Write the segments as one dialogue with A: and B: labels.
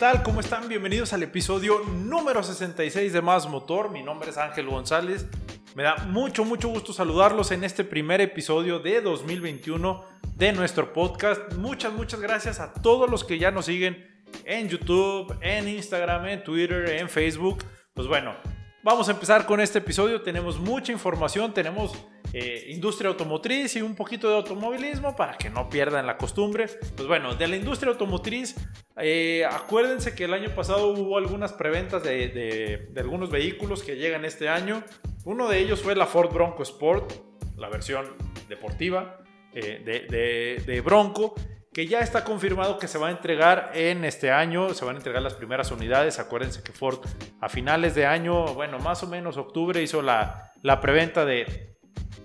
A: ¿Qué tal? ¿Cómo están? Bienvenidos al episodio número 66 de Más Motor. Mi nombre es Ángel González. Me da mucho, mucho gusto saludarlos en este primer episodio de 2021 de nuestro podcast. Muchas, muchas gracias a todos los que ya nos siguen en YouTube, en Instagram, en Twitter, en Facebook. Pues bueno, vamos a empezar con este episodio. Tenemos mucha información, tenemos eh, industria automotriz y un poquito de automovilismo para que no pierdan la costumbre. Pues bueno, de la industria automotriz, eh, acuérdense que el año pasado hubo algunas preventas de, algunos vehículos que llegan este año. Uno de ellos fue la Ford Bronco Sport, la versión deportiva eh, de, de Bronco que ya está confirmado que se va a entregar en este año, se van a entregar las primeras unidades. Acuérdense que Ford a finales de año, bueno, más o menos octubre, hizo la, la preventa de,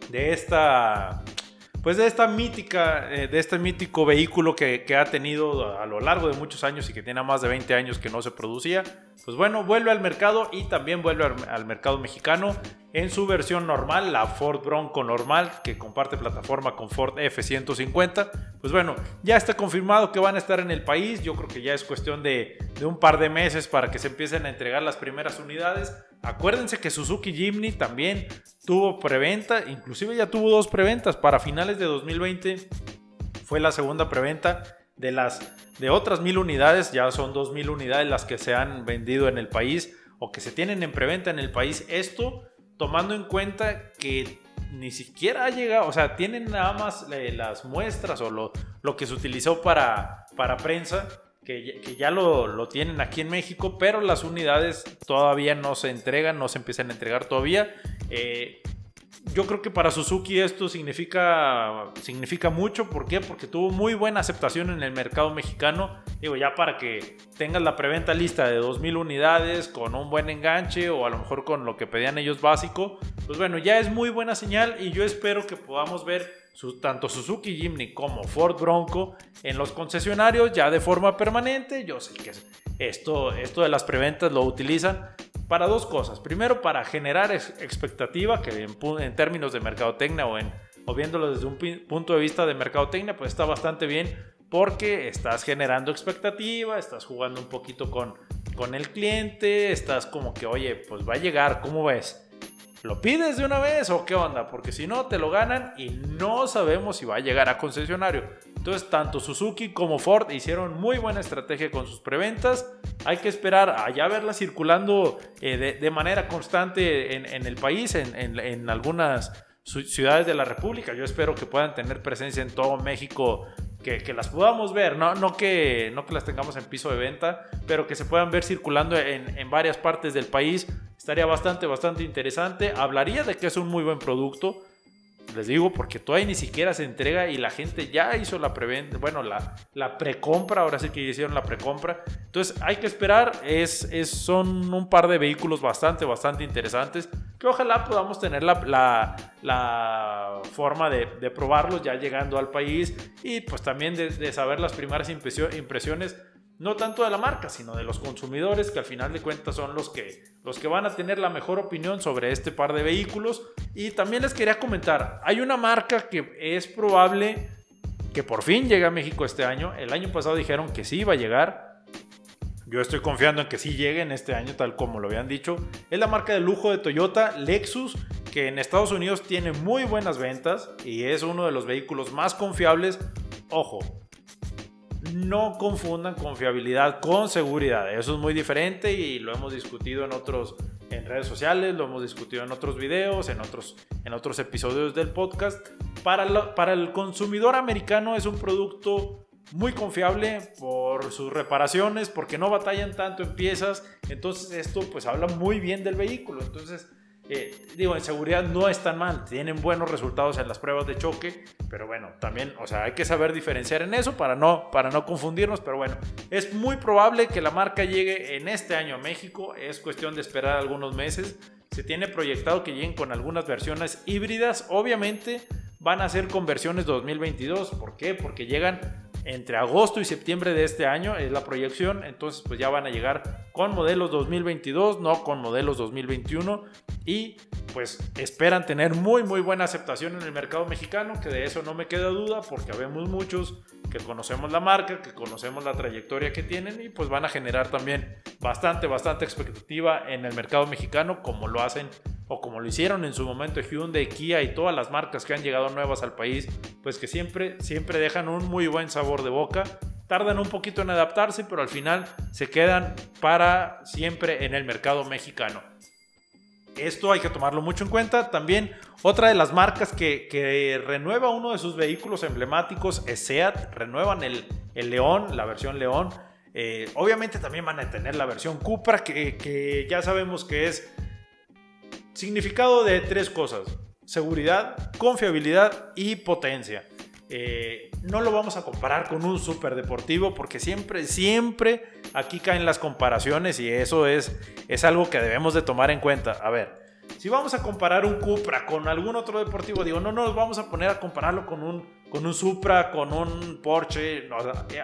A: de esta pues de esta mítica, eh, de este mítico vehículo que, ha tenido a lo largo de muchos años y que tiene más de 20 años que no se producía, pues bueno, vuelve al mercado y también vuelve al, mercado mexicano en su versión normal, la Ford Bronco normal, que comparte plataforma con Ford F-150. Pues bueno, ya está confirmado que van a estar en el país, yo creo que ya es cuestión de, de un par de meses para que se empiecen a entregar las primeras unidades. Acuérdense que Suzuki Jimny también tuvo preventa, inclusive ya tuvo dos preventas para finales de 2020. Fue la segunda preventa de las de otras mil unidades, ya son dos mil unidades las que se han vendido en el país o que se tienen en preventa en el país. Esto tomando en cuenta que ni siquiera ha llegado, o sea, tienen nada más eh, las muestras o lo, lo que se utilizó para, para prensa que, ya lo, tienen aquí en México, pero las unidades todavía no se entregan, no se empiezan a entregar todavía. Eh, yo creo que para Suzuki esto significa, significa mucho. ¿Por qué? Porque tuvo muy buena aceptación en el mercado mexicano. Digo, ya para que tengas la preventa lista de 2.000 unidades con un buen enganche o a lo mejor con lo que pedían ellos básico, pues bueno, ya es muy buena señal y yo espero que podamos ver tanto Suzuki Jimny como Ford Bronco en los concesionarios ya de forma permanente. Yo sé que esto, esto de las preventas lo utilizan para dos cosas. Primero, para generar expectativa, que en, términos de mercadotecnia o, en, o viéndolo desde un punto de vista de mercadotecnia, pues está bastante bien porque estás generando expectativa, estás jugando un poquito con, con el cliente, estás como que, oye, pues va a llegar, ¿cómo ves? ¿Lo pides de una vez o qué onda? Porque si no, te lo ganan y no sabemos si va a llegar a concesionario. Entonces, tanto Suzuki como Ford hicieron muy buena estrategia con sus preventas. Hay que esperar a ya verla circulando eh, de, manera constante en, el país, en, en algunas ciudades de la República. Yo espero que puedan tener presencia en todo México que, las podamos ver, no, no, que, no que las tengamos en piso de venta, pero que se puedan ver circulando en, en varias partes del país. Estaría bastante, bastante interesante. Hablaría de que es un muy buen producto. Les digo, porque todavía ni siquiera se entrega y la gente ya hizo la preventa, bueno, la, la precompra, ahora sí que hicieron la precompra. Entonces hay que esperar, es, es, son un par de vehículos bastante, bastante interesantes que ojalá podamos tener la, la, forma de, de, probarlos ya llegando al país y pues también de, saber las primeras impresiones no tanto de la marca, sino de los consumidores, que al final de cuentas son los que, los que van a tener la mejor opinión sobre este par de vehículos. Y también les quería comentar, hay una marca que es probable que por fin llegue a México este año. El año pasado dijeron que sí iba a llegar. Yo estoy confiando en que sí llegue en este año, tal como lo habían dicho. Es la marca de lujo de Toyota, Lexus, que en Estados Unidos tiene muy buenas ventas y es uno de los vehículos más confiables. Ojo, no confundan confiabilidad con seguridad. Eso es muy diferente y lo hemos discutido en otros en redes sociales, lo hemos discutido en otros videos, en otros, en otros episodios del podcast. Para, para el consumidor americano es un producto muy confiable por sus reparaciones, porque no batallan tanto en piezas. Entonces esto pues habla muy bien del vehículo. Entonces eh, digo, en seguridad no es tan mal, tienen buenos resultados en las pruebas de choque, pero bueno, también, o sea, hay que saber diferenciar en eso para no, para no confundirnos, pero bueno, es muy probable que la marca llegue en este año a México, es cuestión de esperar algunos meses, se tiene proyectado que lleguen con algunas versiones híbridas, obviamente van a ser conversiones 2022, ¿por qué? Porque llegan entre agosto y septiembre de este año, es la proyección. Entonces, pues ya van a llegar con modelos 2022, no con modelos 2021. Y pues esperan tener muy, muy buena aceptación en el mercado mexicano, que de eso no me queda duda, porque habemos muchos que conocemos la marca, que conocemos la trayectoria que tienen y pues van a generar también bastante, bastante expectativa en el mercado mexicano, como lo hacen o como lo hicieron en su momento Hyundai, Kia y todas las marcas que han llegado nuevas al país, pues que siempre, siempre dejan un muy buen sabor de boca. Tardan un poquito en adaptarse, pero al final se quedan para siempre en el mercado mexicano. Esto hay que tomarlo mucho en cuenta. También otra de las marcas que, renueva uno de sus vehículos emblemáticos es SEAT. Renuevan el, el León, la versión León. Eh, obviamente también van a tener la versión Cupra, que, que ya sabemos que es Significado de tres cosas. Seguridad, confiabilidad y potencia. Eh, no lo vamos a comparar con un super deportivo porque siempre, siempre aquí caen las comparaciones y eso es, es algo que debemos de tomar en cuenta. A ver, si vamos a comparar un Cupra con algún otro deportivo, digo, no nos vamos a poner a compararlo con un, con un Supra, con un Porsche.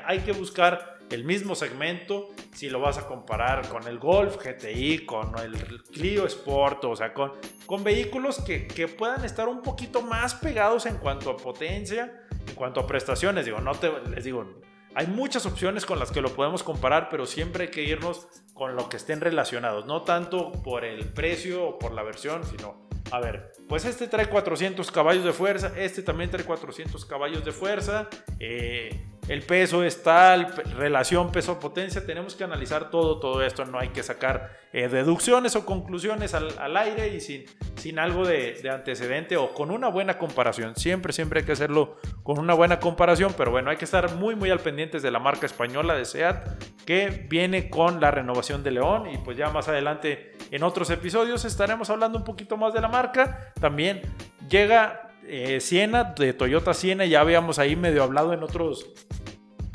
A: hay que buscar el mismo segmento si lo vas a comparar con el Golf GTI, con el Clio Sport, o sea, con, con vehículos que, que puedan estar un poquito más pegados en cuanto a potencia, en cuanto a prestaciones. Digo, no te, les digo, hay muchas opciones con las que lo podemos comparar, pero siempre hay que irnos con lo que estén relacionados, no tanto por el precio o por la versión, sino, a ver, pues este trae 400 caballos de fuerza, este también trae 400 caballos de fuerza, eh, el peso es tal, relación peso-potencia, tenemos que analizar todo, todo esto, no hay que sacar eh, deducciones o conclusiones al, aire y sin, sin algo de, de, antecedente o con una buena comparación, siempre, siempre hay que hacerlo con una buena comparación, pero bueno, hay que estar muy, muy al pendientes de la marca española de SEAT que viene con la renovación de León y pues ya más adelante en otros episodios estaremos hablando un poquito más de la marca, también llega eh, Siena, de Toyota Siena, ya habíamos ahí medio hablado en otros,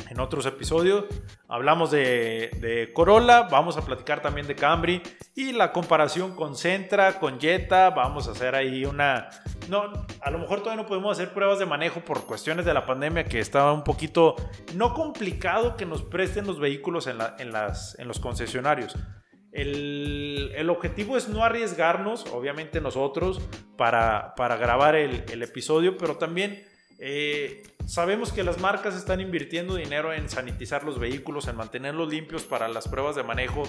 A: en otros episodios. Hablamos de, Corolla, vamos a platicar también de Camry y la comparación con Sentra, con Jetta. Vamos a hacer ahí una. No, a lo mejor todavía no podemos hacer pruebas de manejo por cuestiones de la pandemia, que estaba un poquito no complicado que nos presten los vehículos en, las, en los concesionarios. El, objetivo es no arriesgarnos, obviamente nosotros, para, para grabar el, el, episodio, pero también eh, sabemos que las marcas están invirtiendo dinero en sanitizar los vehículos, en mantenerlos limpios para las pruebas de manejo,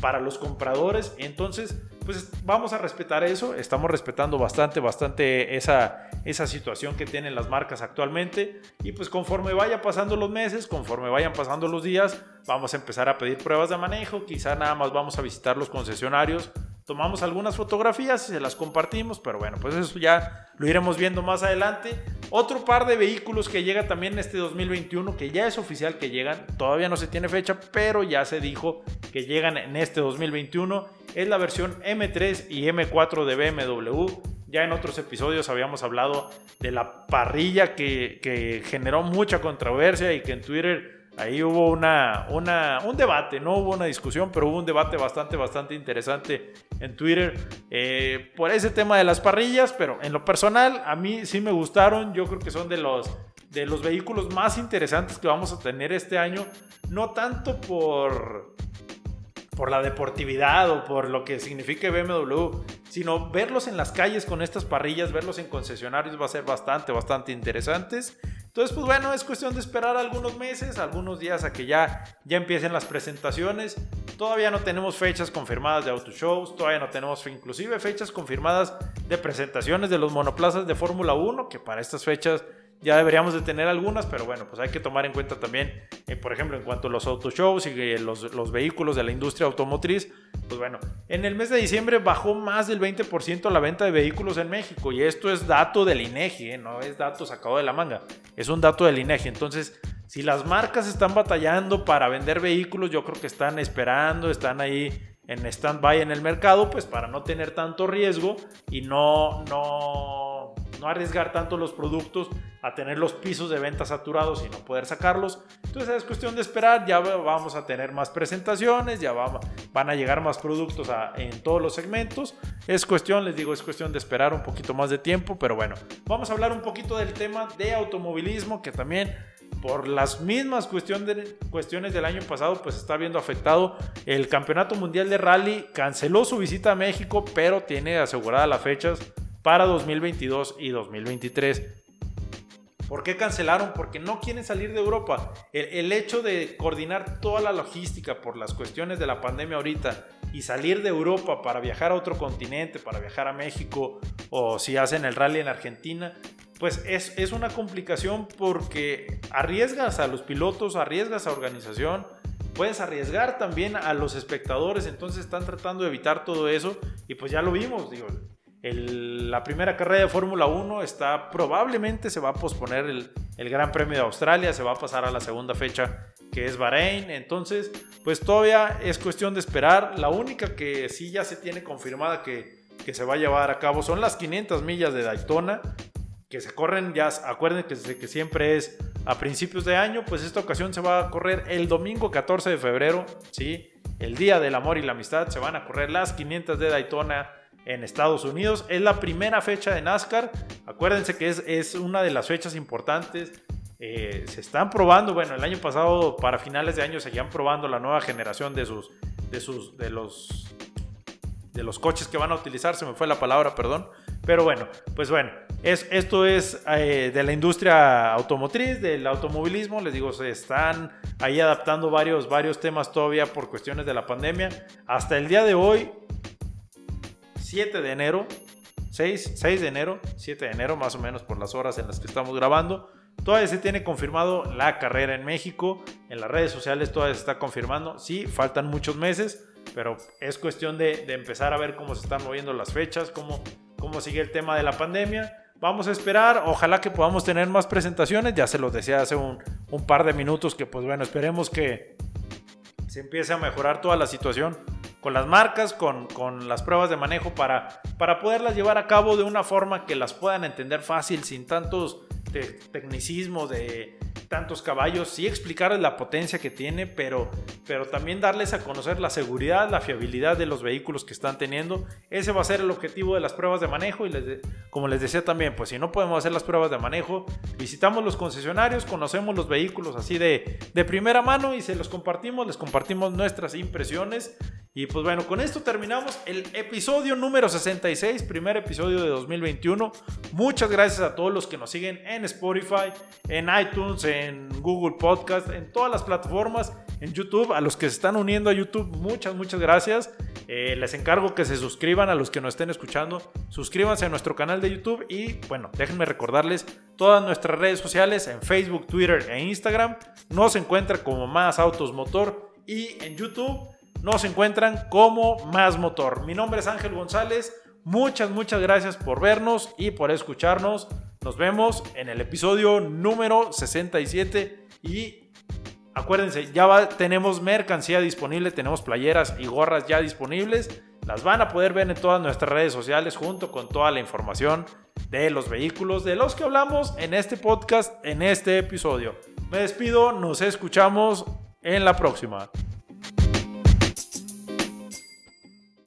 A: para los compradores. Entonces, pues vamos a respetar eso. Estamos respetando bastante, bastante esa, esa situación que tienen las marcas actualmente. Y pues conforme vaya pasando los meses, conforme vayan pasando los días, vamos a empezar a pedir pruebas de manejo. Quizá nada más vamos a visitar los concesionarios tomamos algunas fotografías y se las compartimos, pero bueno, pues eso ya lo iremos viendo más adelante. Otro par de vehículos que llega también en este 2021, que ya es oficial que llegan, todavía no se tiene fecha, pero ya se dijo que llegan en este 2021, es la versión M3 y M4 de BMW. Ya en otros episodios habíamos hablado de la parrilla que, que generó mucha controversia y que en Twitter Ahí hubo una, un debate, no hubo una discusión, pero hubo un debate bastante, bastante interesante en Twitter eh, por ese tema de las parrillas, pero en lo personal a mí sí me gustaron, yo creo que son de los, de los vehículos más interesantes que vamos a tener este año, no tanto por, por la deportividad o por lo que significa BMW, sino verlos en las calles con estas parrillas, verlos en concesionarios va a ser bastante, bastante interesantes. Entonces, pues bueno, es cuestión de esperar algunos meses, algunos días a que ya, ya empiecen las presentaciones. Todavía no tenemos fechas confirmadas de auto shows, todavía no tenemos inclusive fechas confirmadas de presentaciones de los monoplazas de Fórmula 1, que para estas fechas ya deberíamos de tener algunas, pero bueno, pues hay que tomar en cuenta también, eh, por ejemplo, en cuanto a los auto shows y eh, los, los, vehículos de la industria automotriz, pues bueno, en el mes de diciembre bajó más del 20% la venta de vehículos en México y esto es dato del INEGI, ¿eh? no es dato sacado de la manga, es un dato del INEGI, entonces... Si las marcas están batallando para vender vehículos, yo creo que están esperando, están ahí en stand-by en el mercado, pues para no tener tanto riesgo y no, no no arriesgar tanto los productos a tener los pisos de venta saturados y no poder sacarlos. Entonces es cuestión de esperar, ya vamos a tener más presentaciones, ya van a llegar más productos en todos los segmentos. Es cuestión, les digo, es cuestión de esperar un poquito más de tiempo, pero bueno, vamos a hablar un poquito del tema de automovilismo que también por las mismas cuestiones del año pasado, pues está viendo afectado. El Campeonato Mundial de Rally canceló su visita a México, pero tiene aseguradas las fechas para 2022 y 2023. ¿Por qué cancelaron? Porque no quieren salir de Europa. El, hecho de coordinar toda la logística por las cuestiones de la pandemia ahorita y salir de Europa para viajar a otro continente, para viajar a México o si hacen el rally en Argentina, pues es, es una complicación porque arriesgas a los pilotos, arriesgas a organización, puedes arriesgar también a los espectadores, entonces están tratando de evitar todo eso y pues ya lo vimos, digo, la primera carrera de Fórmula 1 está probablemente se va a posponer el, Gran Premio de Australia, se va a pasar a la segunda fecha que es Bahrein. Entonces, pues todavía es cuestión de esperar. La única que sí ya se tiene confirmada que, se va a llevar a cabo son las 500 millas de Daytona, que se corren ya, acuérdense que, que siempre es a principios de año, pues esta ocasión se va a correr el domingo 14 de febrero, ¿sí? El Día del Amor y la Amistad, se van a correr las 500 de Daytona en Estados Unidos. Es la primera fecha de NASCAR. Acuérdense que es, es una de las fechas importantes. Eh, se están probando, bueno, el año pasado para finales de año seguían probando la nueva generación de sus, de sus, de los, de los coches que van a utilizar. Se me fue la palabra, perdón. Pero bueno, pues bueno, es, esto es eh, de la industria automotriz, del automovilismo. Les digo, se están ahí adaptando varios, varios temas todavía por cuestiones de la pandemia. Hasta el día de hoy, 7 de enero, 6, 6 de enero, 7 de enero más o menos por las horas en las que estamos grabando. Todavía se tiene confirmado la carrera en México. En las redes sociales todavía se está confirmando. Sí, faltan muchos meses, pero es cuestión de, empezar a ver cómo se están moviendo las fechas, cómo, cómo sigue el tema de la pandemia. Vamos a esperar, ojalá que podamos tener más presentaciones. Ya se los decía hace un, un par de minutos que pues bueno, esperemos que se empiece a mejorar toda la situación con las marcas, con, con, las pruebas de manejo para, para poderlas llevar a cabo de una forma que las puedan entender fácil, sin tantos tecnicismos de tantos caballos, sí explicarles la potencia que tiene, pero, pero también darles a conocer la seguridad, la fiabilidad de los vehículos que están teniendo. Ese va a ser el objetivo de las pruebas de manejo y les como les decía también, pues si no podemos hacer las pruebas de manejo, visitamos los concesionarios, conocemos los vehículos así de, de primera mano y se los compartimos, les compartimos nuestras impresiones. Y pues bueno, con esto terminamos el episodio número 66, primer episodio de 2021. Muchas gracias a todos los que nos siguen en Spotify, en iTunes, en Google Podcast, en todas las plataformas, en YouTube. A los que se están uniendo a YouTube, muchas, muchas gracias. Eh, les encargo que se suscriban a los que nos estén escuchando. Suscríbanse a nuestro canal de YouTube y bueno, déjenme recordarles todas nuestras redes sociales en Facebook, Twitter e Instagram. Nos encuentran como Más Autos Motor y en YouTube nos encuentran como Más Motor. Mi nombre es Ángel González. Muchas, muchas gracias por vernos y por escucharnos. Nos vemos en el episodio número 67 y acuérdense, ya tenemos mercancía disponible, tenemos playeras y gorras ya disponibles. Las van a poder ver en todas nuestras redes sociales junto con toda la información de los vehículos de los que hablamos en este podcast, en este episodio. Me despido, nos escuchamos en la próxima.